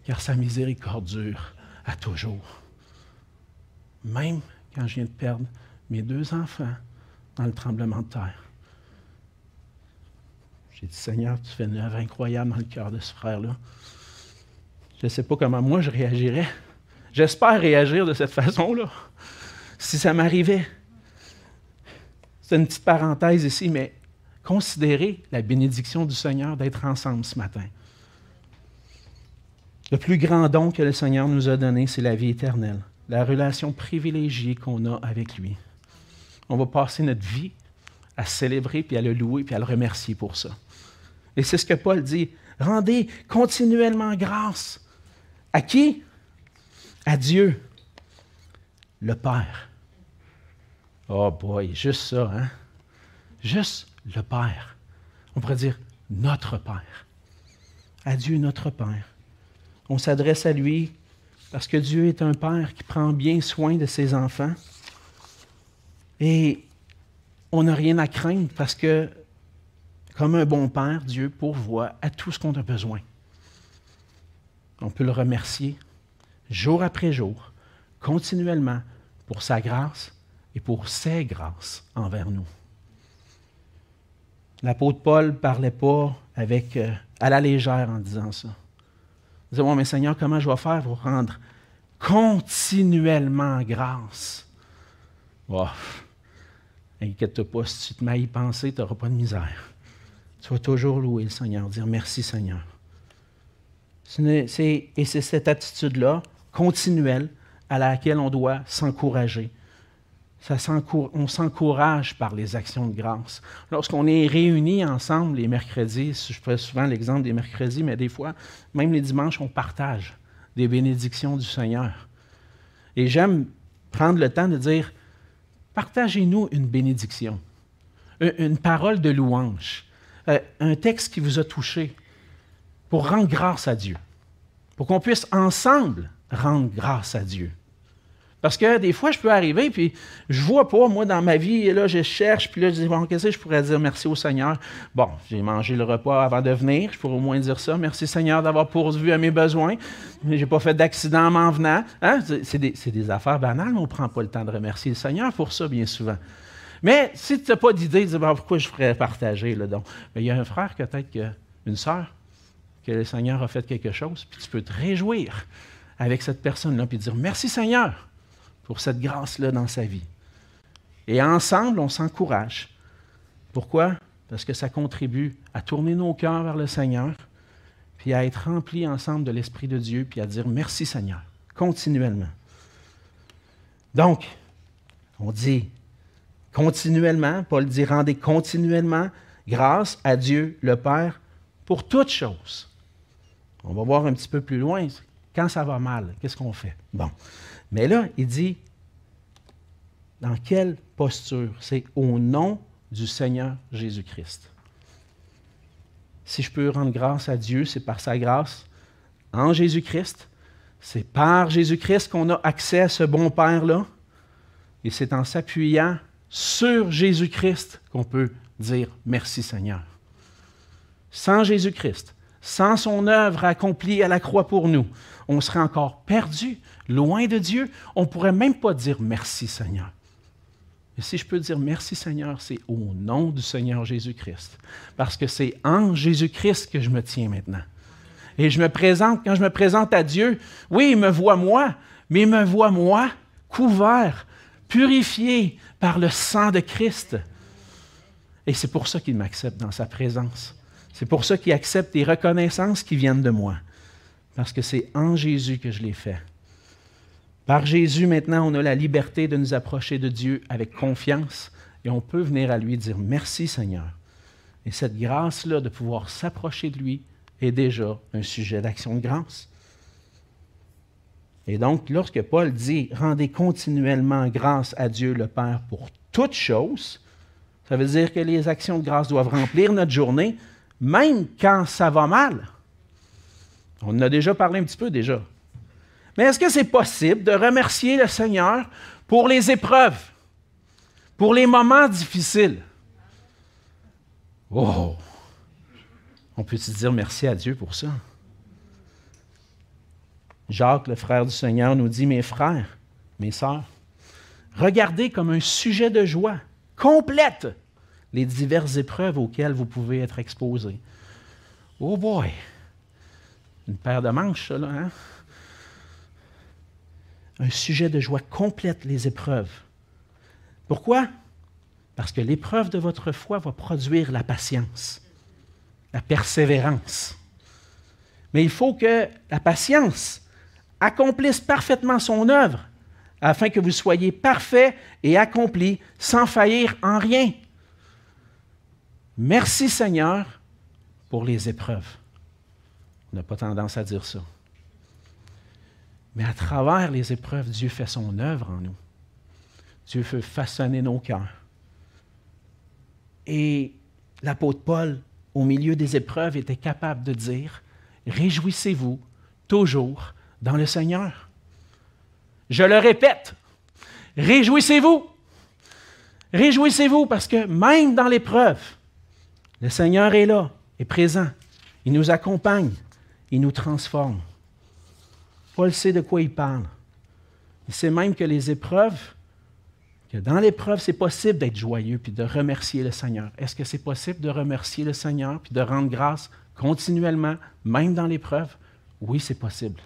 car sa miséricorde dure à toujours. Même quand je viens de perdre mes deux enfants dans le tremblement de terre. J'ai dit, Seigneur, tu fais une œuvre incroyable dans le cœur de ce frère-là. Je ne sais pas comment moi je réagirais. J'espère réagir de cette façon-là, si ça m'arrivait. C'est une petite parenthèse ici, mais considérez la bénédiction du Seigneur d'être ensemble ce matin. Le plus grand don que le Seigneur nous a donné, c'est la vie éternelle, la relation privilégiée qu'on a avec lui. On va passer notre vie à célébrer, puis à le louer, puis à le remercier pour ça. Et c'est ce que Paul dit. Rendez continuellement grâce. À qui? À Dieu, le Père. Oh boy, juste ça, hein? Juste le Père. On pourrait dire notre Père. À Dieu, notre Père. On s'adresse à lui parce que Dieu est un Père qui prend bien soin de ses enfants. Et on n'a rien à craindre parce que, comme un bon Père, Dieu pourvoit à tout ce qu'on a besoin. On peut le remercier jour après jour, continuellement, pour sa grâce et pour ses grâces envers nous. L'apôtre Paul ne parlait pas avec, euh, à la légère en disant ça. Il disait, mais Seigneur, comment je vais faire pour rendre continuellement grâce? Oh, inquiète-toi pas, si tu te mets y penser, tu n'auras pas de misère. Tu vas toujours louer le Seigneur, dire merci Seigneur. et c'est cette attitude-là, continuelle, à laquelle on doit s'encourager on s'encourage par les actions de grâce. Lorsqu'on est réunis ensemble les mercredis, je fais souvent l'exemple des mercredis, mais des fois, même les dimanches, on partage des bénédictions du Seigneur. Et j'aime prendre le temps de dire, partagez-nous une bénédiction, une parole de louange, euh, un texte qui vous a touché, pour rendre grâce à Dieu, pour qu'on puisse ensemble rendre grâce à Dieu. Parce que des fois, je peux arriver, puis je vois pas, moi, dans ma vie, là, je cherche, puis là, je dis, bon, qu'est-ce que je pourrais dire? Merci au Seigneur? Bon, j'ai mangé le repas avant de venir, je pourrais au moins dire ça. Merci, Seigneur, d'avoir pourvu à mes besoins. Je n'ai pas fait d'accident en m'en venant. Hein? C'est des, affaires banales, mais on ne prend pas le temps de remercier le Seigneur pour ça, bien souvent. Mais si tu n'as pas d'idée, dis, bon, pourquoi je ferais partager, là, donc? Mais il y a un frère, peut-être, une sœur, que le Seigneur a fait quelque chose, puis tu peux te réjouir avec cette personne-là, puis dire, merci, Seigneur pour cette grâce-là dans sa vie. Et ensemble, on s'encourage. Pourquoi? Parce que ça contribue à tourner nos cœurs vers le Seigneur, puis à être remplis ensemble de l'Esprit de Dieu, puis à dire merci Seigneur, continuellement. Donc, on dit continuellement, Paul dit rendez continuellement grâce à Dieu le Père pour toutes choses. On va voir un petit peu plus loin. Quand ça va mal, qu'est-ce qu'on fait? Bon. Mais là, il dit, dans quelle posture? C'est au nom du Seigneur Jésus-Christ. Si je peux rendre grâce à Dieu, c'est par sa grâce en Jésus-Christ. C'est par Jésus-Christ qu'on a accès à ce bon Père-là. Et c'est en s'appuyant sur Jésus-Christ qu'on peut dire merci Seigneur. Sans Jésus-Christ, sans son œuvre accomplie à la croix pour nous, on serait encore perdu, loin de Dieu. On ne pourrait même pas dire merci Seigneur. Mais si je peux dire merci Seigneur, c'est au nom du Seigneur Jésus-Christ. Parce que c'est en Jésus-Christ que je me tiens maintenant. Et je me présente, quand je me présente à Dieu, oui, il me voit moi, mais il me voit moi couvert, purifié par le sang de Christ. Et c'est pour ça qu'il m'accepte dans sa présence. C'est pour ça qu'il accepte les reconnaissances qui viennent de moi. Parce que c'est en Jésus que je l'ai fait. Par Jésus, maintenant, on a la liberté de nous approcher de Dieu avec confiance et on peut venir à lui dire merci Seigneur. Et cette grâce-là de pouvoir s'approcher de lui est déjà un sujet d'action de grâce. Et donc, lorsque Paul dit rendez continuellement grâce à Dieu le Père pour toutes choses, ça veut dire que les actions de grâce doivent remplir notre journée, même quand ça va mal. On en a déjà parlé un petit peu déjà. Mais est-ce que c'est possible de remercier le Seigneur pour les épreuves, pour les moments difficiles? Oh! On peut-tu dire merci à Dieu pour ça? Jacques, le frère du Seigneur, nous dit, mes frères, mes sœurs, regardez comme un sujet de joie complète les diverses épreuves auxquelles vous pouvez être exposés. Oh boy! Une paire de manches, là, hein? Un sujet de joie complète les épreuves. Pourquoi? Parce que l'épreuve de votre foi va produire la patience, la persévérance. Mais il faut que la patience accomplisse parfaitement son œuvre afin que vous soyez parfait et accompli sans faillir en rien. Merci Seigneur pour les épreuves. On n'a pas tendance à dire ça. Mais à travers les épreuves, Dieu fait son œuvre en nous. Dieu veut façonner nos cœurs. Et l'apôtre Paul, au milieu des épreuves, était capable de dire, Réjouissez-vous toujours dans le Seigneur. Je le répète, réjouissez-vous. Réjouissez-vous parce que même dans l'épreuve, le Seigneur est là, est présent. Il nous accompagne, il nous transforme. Paul sait de quoi il parle. Il sait même que les épreuves, que dans l'épreuve, c'est possible d'être joyeux puis de remercier le Seigneur. Est-ce que c'est possible de remercier le Seigneur puis de rendre grâce continuellement, même dans l'épreuve? Oui, c'est possible.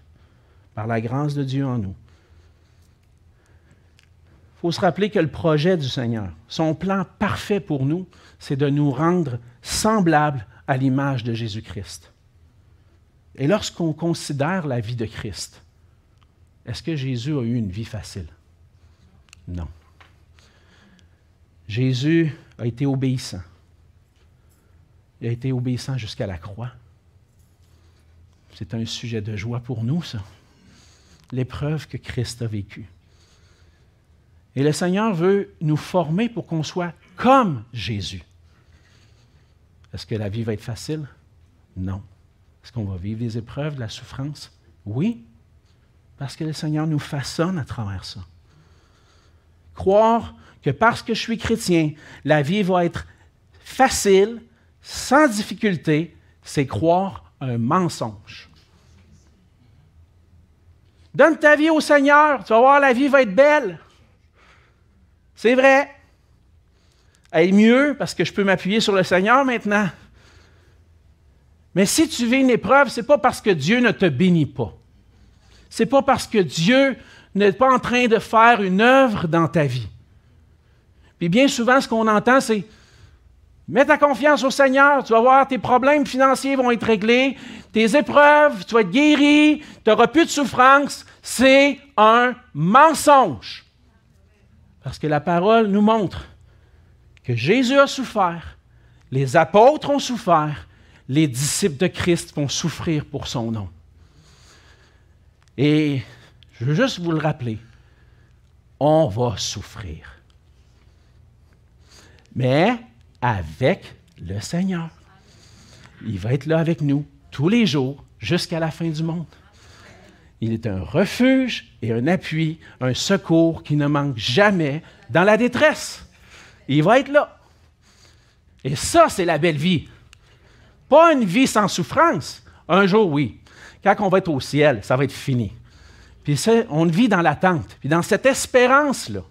Par la grâce de Dieu en nous. Il faut se rappeler que le projet du Seigneur, son plan parfait pour nous, c'est de nous rendre semblables à l'image de Jésus-Christ. Et lorsqu'on considère la vie de Christ, est-ce que Jésus a eu une vie facile? Non. Jésus a été obéissant. Il a été obéissant jusqu'à la croix. C'est un sujet de joie pour nous, ça. L'épreuve que Christ a vécue. Et le Seigneur veut nous former pour qu'on soit comme Jésus. Est-ce que la vie va être facile? Non. Est-ce qu'on va vivre des épreuves, de la souffrance? Oui, parce que le Seigneur nous façonne à travers ça. Croire que parce que je suis chrétien, la vie va être facile, sans difficulté, c'est croire un mensonge. Donne ta vie au Seigneur, tu vas voir, la vie va être belle. C'est vrai. Elle est mieux parce que je peux m'appuyer sur le Seigneur maintenant. Mais si tu vis une épreuve, ce n'est pas parce que Dieu ne te bénit pas. Ce n'est pas parce que Dieu n'est pas en train de faire une œuvre dans ta vie. Puis bien souvent, ce qu'on entend, c'est Mets ta confiance au Seigneur, tu vas voir, tes problèmes financiers vont être réglés, tes épreuves, tu vas être guéri, tu n'auras plus de souffrance. C'est un mensonge. Parce que la parole nous montre que Jésus a souffert, les apôtres ont souffert, les disciples de Christ vont souffrir pour son nom. Et je veux juste vous le rappeler, on va souffrir. Mais avec le Seigneur. Il va être là avec nous tous les jours jusqu'à la fin du monde. Il est un refuge et un appui, un secours qui ne manque jamais dans la détresse. Il va être là. Et ça, c'est la belle vie. Pas une vie sans souffrance. Un jour, oui. Quand on va être au ciel, ça va être fini. Puis on vit dans l'attente, puis dans cette espérance-là.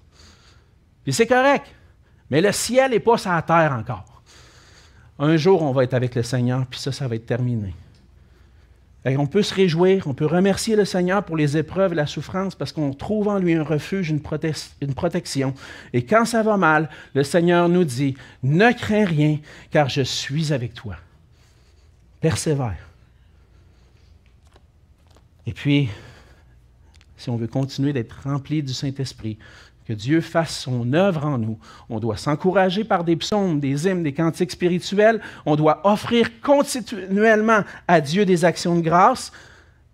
Puis c'est correct. Mais le ciel n'est pas sur terre encore. Un jour, on va être avec le Seigneur, puis ça, ça va être terminé. on peut se réjouir, on peut remercier le Seigneur pour les épreuves et la souffrance parce qu'on trouve en lui un refuge, une, protection. Et quand ça va mal, le Seigneur nous dit, ne crains rien, car je suis avec toi. Persévère. Et puis, si on veut continuer d'être rempli du Saint-Esprit, que Dieu fasse son œuvre en nous. On doit s'encourager par des psaumes, des hymnes, des cantiques spirituels. On doit offrir continuellement à Dieu des actions de grâce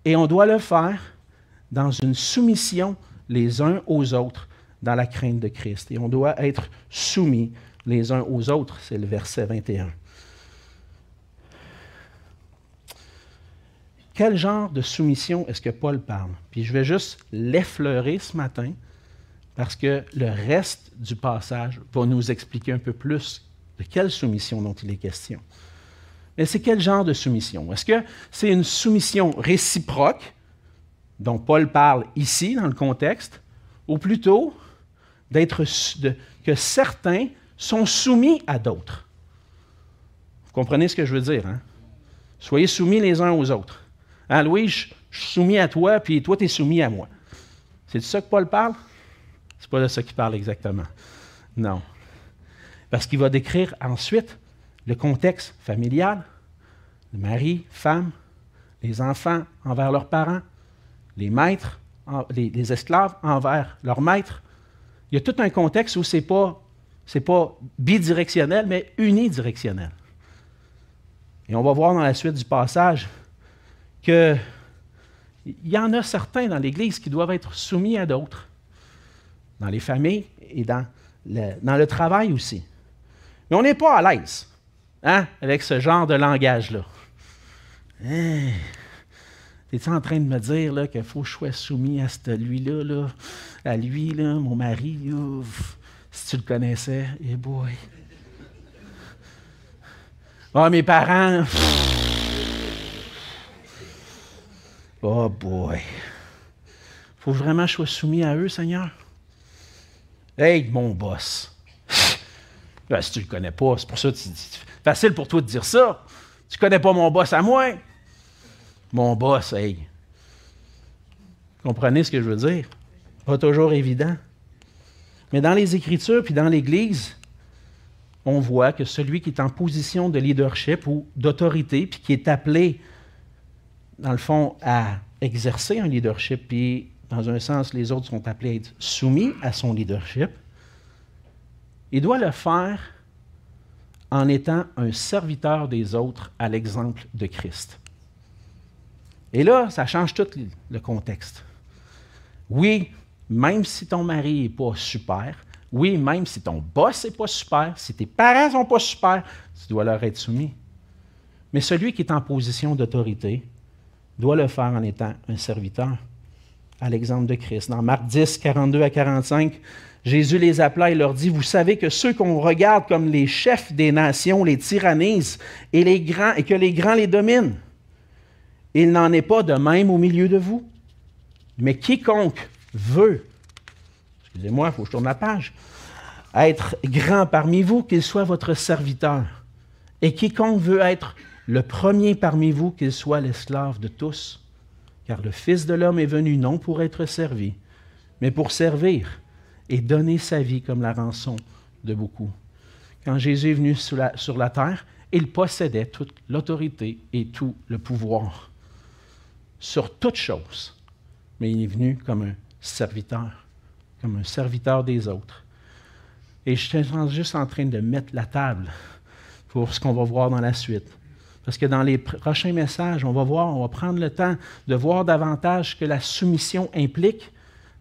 et on doit le faire dans une soumission les uns aux autres dans la crainte de Christ. Et on doit être soumis les uns aux autres, c'est le verset 21. Quel genre de soumission est-ce que Paul parle? Puis je vais juste l'effleurer ce matin parce que le reste du passage va nous expliquer un peu plus de quelle soumission dont il est question. Mais c'est quel genre de soumission? Est-ce que c'est une soumission réciproque dont Paul parle ici dans le contexte, ou plutôt d'être que certains sont soumis à d'autres? Vous comprenez ce que je veux dire? Hein? Soyez soumis les uns aux autres. Ah, Louis, je, suis soumis à toi, puis toi, tu es soumis à moi. C'est de ça que Paul parle? C'est pas de ça qu'il parle exactement. Non. Parce qu'il va décrire ensuite le contexte familial, le mari, femme, les enfants envers leurs parents, les maîtres, les, esclaves envers leurs maîtres. Il y a tout un contexte où ce n'est pas, pas bidirectionnel, mais unidirectionnel. Et on va voir dans la suite du passage qu'il y en a certains dans l'Église qui doivent être soumis à d'autres, dans les familles et dans le, dans le travail aussi. Mais on n'est pas à l'aise hein, avec ce genre de langage-là. Hein? Es-tu en train de me dire qu'il faut que je sois soumis à lui-là, là, à lui, là, mon mari? si tu le connaissais, eh boy. Ah, mes parents. Oh boy. Faut vraiment que je sois soumis à eux, Seigneur. Hey, mon boss. Ben, si tu ne le connais pas, c'est pour ça que c'est facile pour toi de dire ça. Tu ne connais pas mon boss à moi. Mon boss, hey. Comprenez ce que je veux dire? Pas toujours évident. Mais dans les Écritures puis dans l'Église, on voit que celui qui est en position de leadership ou d'autorité, puis qui est appelé dans le fond, à exercer un leadership, puis dans un sens, les autres sont appelés à être soumis à son leadership, il doit le faire en étant un serviteur des autres à l'exemple de Christ. Et là, ça change tout le contexte. Oui, même si ton mari n'est pas super, oui, même si ton boss n'est pas super, si tes parents ne sont pas super, tu dois leur être soumis. Mais celui qui est en position d'autorité doit le faire en étant un serviteur, à l'exemple de Christ. Dans Marc 10, 42 à 45, Jésus les appela et leur dit, Vous savez que ceux qu'on regarde comme les chefs des nations les tyrannisent et, les grands, et que les grands les dominent. Il n'en est pas de même au milieu de vous. Mais quiconque veut, excusez-moi, il faut que je tourne la page, être grand parmi vous, qu'il soit votre serviteur. Et quiconque veut être le premier parmi vous, qu'il soit l'esclave de tous. Car le Fils de l'homme est venu non pour être servi, mais pour servir et donner sa vie comme la rançon de beaucoup. Quand Jésus est venu sur la, terre, il possédait toute l'autorité et tout le pouvoir sur toutes choses, mais il est venu comme un serviteur, comme un serviteur des autres. Et je suis juste en train de mettre la table pour ce qu'on va voir dans la suite. Parce que dans les prochains messages, on va voir, on va prendre le temps de voir davantage ce que la soumission implique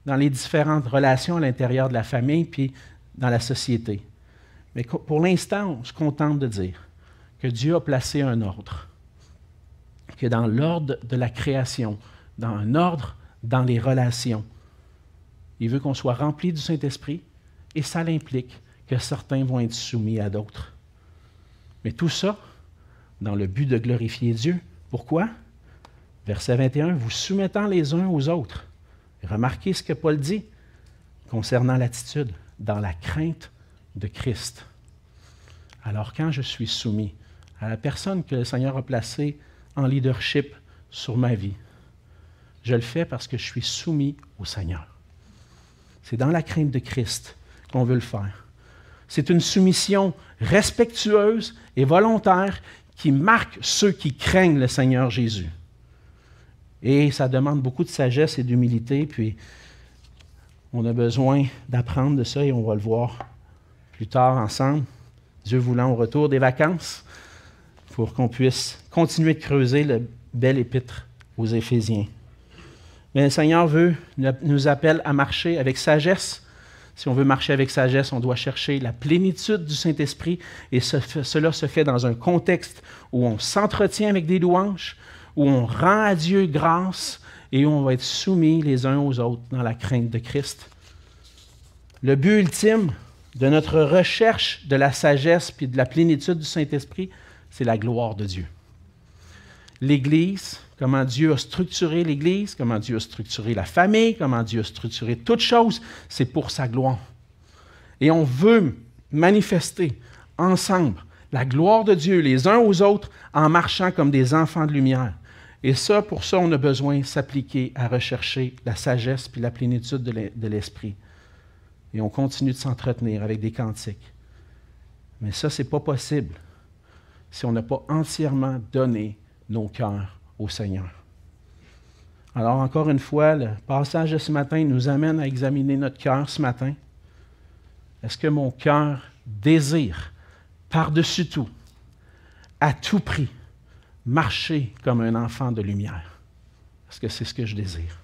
dans les différentes relations à l'intérieur de la famille puis dans la société. Mais pour l'instant, on se contente de dire que Dieu a placé un ordre, que dans l'ordre de la création, dans un ordre dans les relations, il veut qu'on soit rempli du Saint-Esprit et ça implique que certains vont être soumis à d'autres. Mais tout ça, dans le but de glorifier Dieu. Pourquoi? Verset 21, vous soumettant les uns aux autres. Remarquez ce que Paul dit concernant l'attitude, dans la crainte de Christ. Alors quand je suis soumis à la personne que le Seigneur a placée en leadership sur ma vie, je le fais parce que je suis soumis au Seigneur. C'est dans la crainte de Christ qu'on veut le faire. C'est une soumission respectueuse et volontaire qui marque ceux qui craignent le Seigneur Jésus. Et ça demande beaucoup de sagesse et d'humilité, puis on a besoin d'apprendre de ça et on va le voir plus tard ensemble, Dieu voulant au retour des vacances, pour qu'on puisse continuer de creuser le bel épître aux Éphésiens. Mais le Seigneur veut, nous appelle à marcher avec sagesse, si on veut marcher avec sagesse, on doit chercher la plénitude du Saint-Esprit et cela se fait dans un contexte où on s'entretient avec des louanges, où on rend à Dieu grâce et où on va être soumis les uns aux autres dans la crainte de Christ. Le but ultime de notre recherche de la sagesse puis de la plénitude du Saint-Esprit, c'est la gloire de Dieu. L'Église, comment Dieu a structuré l'Église, comment Dieu a structuré la famille, comment Dieu a structuré toutes choses, c'est pour sa gloire. Et on veut manifester ensemble la gloire de Dieu les uns aux autres en marchant comme des enfants de lumière. Et ça, pour ça, on a besoin de s'appliquer à rechercher la sagesse puis la plénitude de l'esprit. Et on continue de s'entretenir avec des cantiques. Mais ça, ce n'est pas possible si on n'a pas entièrement donné nos cœurs au Seigneur. Alors encore une fois, le passage de ce matin nous amène à examiner notre cœur ce matin. Est-ce que mon cœur désire, par-dessus tout, à tout prix, marcher comme un enfant de lumière? Est-ce que c'est ce que je désire?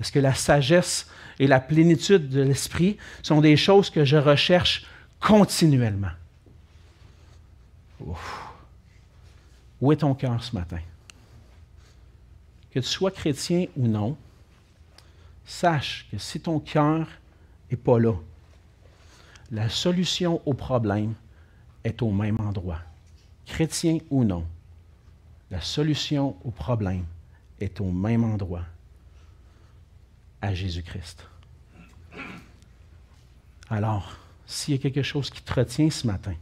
Est-ce que la sagesse et la plénitude de l'esprit sont des choses que je recherche continuellement? Où est ton cœur ce matin? que tu sois chrétien ou non, sache que si ton cœur n'est pas là, la solution au problème est au même endroit. Chrétien ou non, la solution au problème est au même endroit, à Jésus-Christ. Alors, s'il y a quelque chose qui te retient ce matin,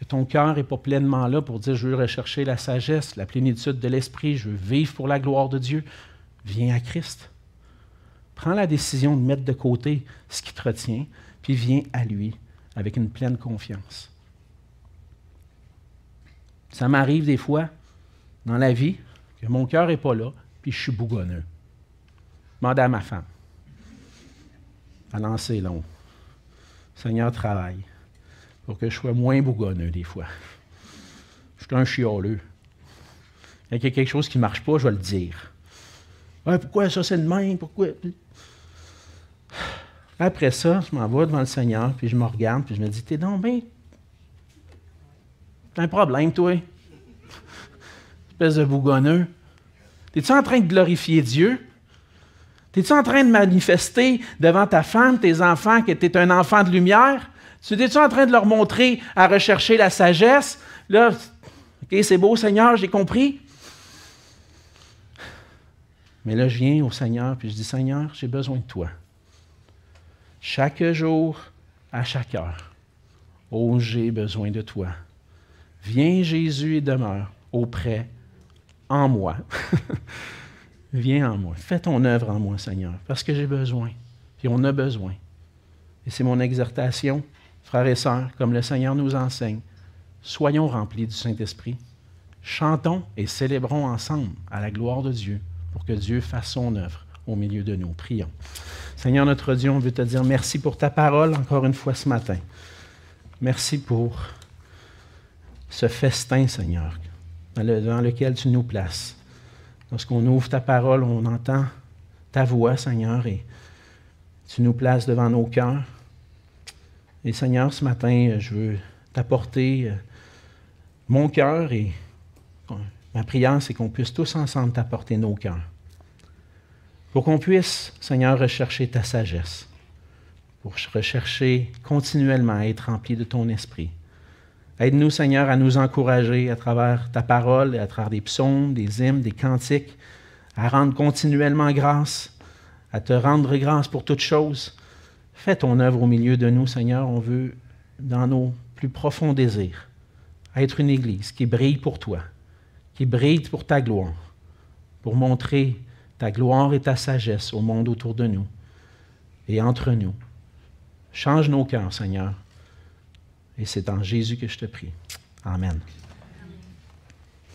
que ton cœur n'est pas pleinement là pour dire je veux rechercher la sagesse, la plénitude de l'esprit, je veux vivre pour la gloire de Dieu, viens à Christ. Prends la décision de mettre de côté ce qui te retient, puis viens à lui avec une pleine confiance. Ça m'arrive des fois dans la vie que mon cœur n'est pas là, puis je suis bougonneux. Demande à ma femme. À lancer long. Seigneur, travaille pour que je sois moins bougonneux des fois. Je suis un chialeux. Il y a quelque chose qui ne marche pas, je vais le dire. pourquoi ça, c'est de même? Pourquoi? Après ça, je m'en vais devant le Seigneur, puis je me regarde, puis je me dis, t'es donc bien. T'as un problème, toi? Espèce de bougonneux. T'es-tu en train de glorifier Dieu? T'es-tu en train de manifester devant ta femme, tes enfants, que tu es un enfant de lumière? Tu es-tu en train de leur montrer à rechercher la sagesse? Là, OK, c'est beau, Seigneur, j'ai compris. Mais là, je viens au Seigneur, puis je dis, Seigneur, j'ai besoin de toi. Chaque jour, à chaque heure. Oh, j'ai besoin de toi. Viens, Jésus, et demeure auprès, en moi. Viens en moi. Fais ton œuvre en moi, Seigneur, parce que j'ai besoin. Puis on a besoin. Et c'est mon exhortation, frères et sœurs, comme le Seigneur nous enseigne. Soyons remplis du Saint-Esprit. Chantons et célébrons ensemble à la gloire de Dieu pour que Dieu fasse son œuvre au milieu de nous. Prions. Seigneur notre Dieu, on veut te dire merci pour ta parole encore une fois ce matin. Merci pour ce festin, Seigneur, dans lequel tu nous places. Lorsqu'on ouvre ta parole, on entend ta voix, Seigneur, et tu nous places devant nos cœurs. Et Seigneur, ce matin, je veux t'apporter euh, mon cœur et ma prière, c'est qu'on puisse tous ensemble t'apporter nos cœurs. Pour qu'on puisse, Seigneur, rechercher ta sagesse, pour rechercher continuellement à être rempli de ton esprit. Aide-nous, Seigneur, à nous encourager à travers ta parole, à travers des psaumes, des hymnes, des cantiques, à rendre continuellement grâce, à te rendre grâce pour toutes choses. Fais ton œuvre au milieu de nous, Seigneur. On veut, dans nos plus profonds désirs, être une Église qui brille pour toi, qui brille pour ta gloire, pour montrer ta gloire et ta sagesse au monde autour de nous et entre nous. Change nos cœurs, Seigneur. Et c'est en Jésus que je te prie. Amen.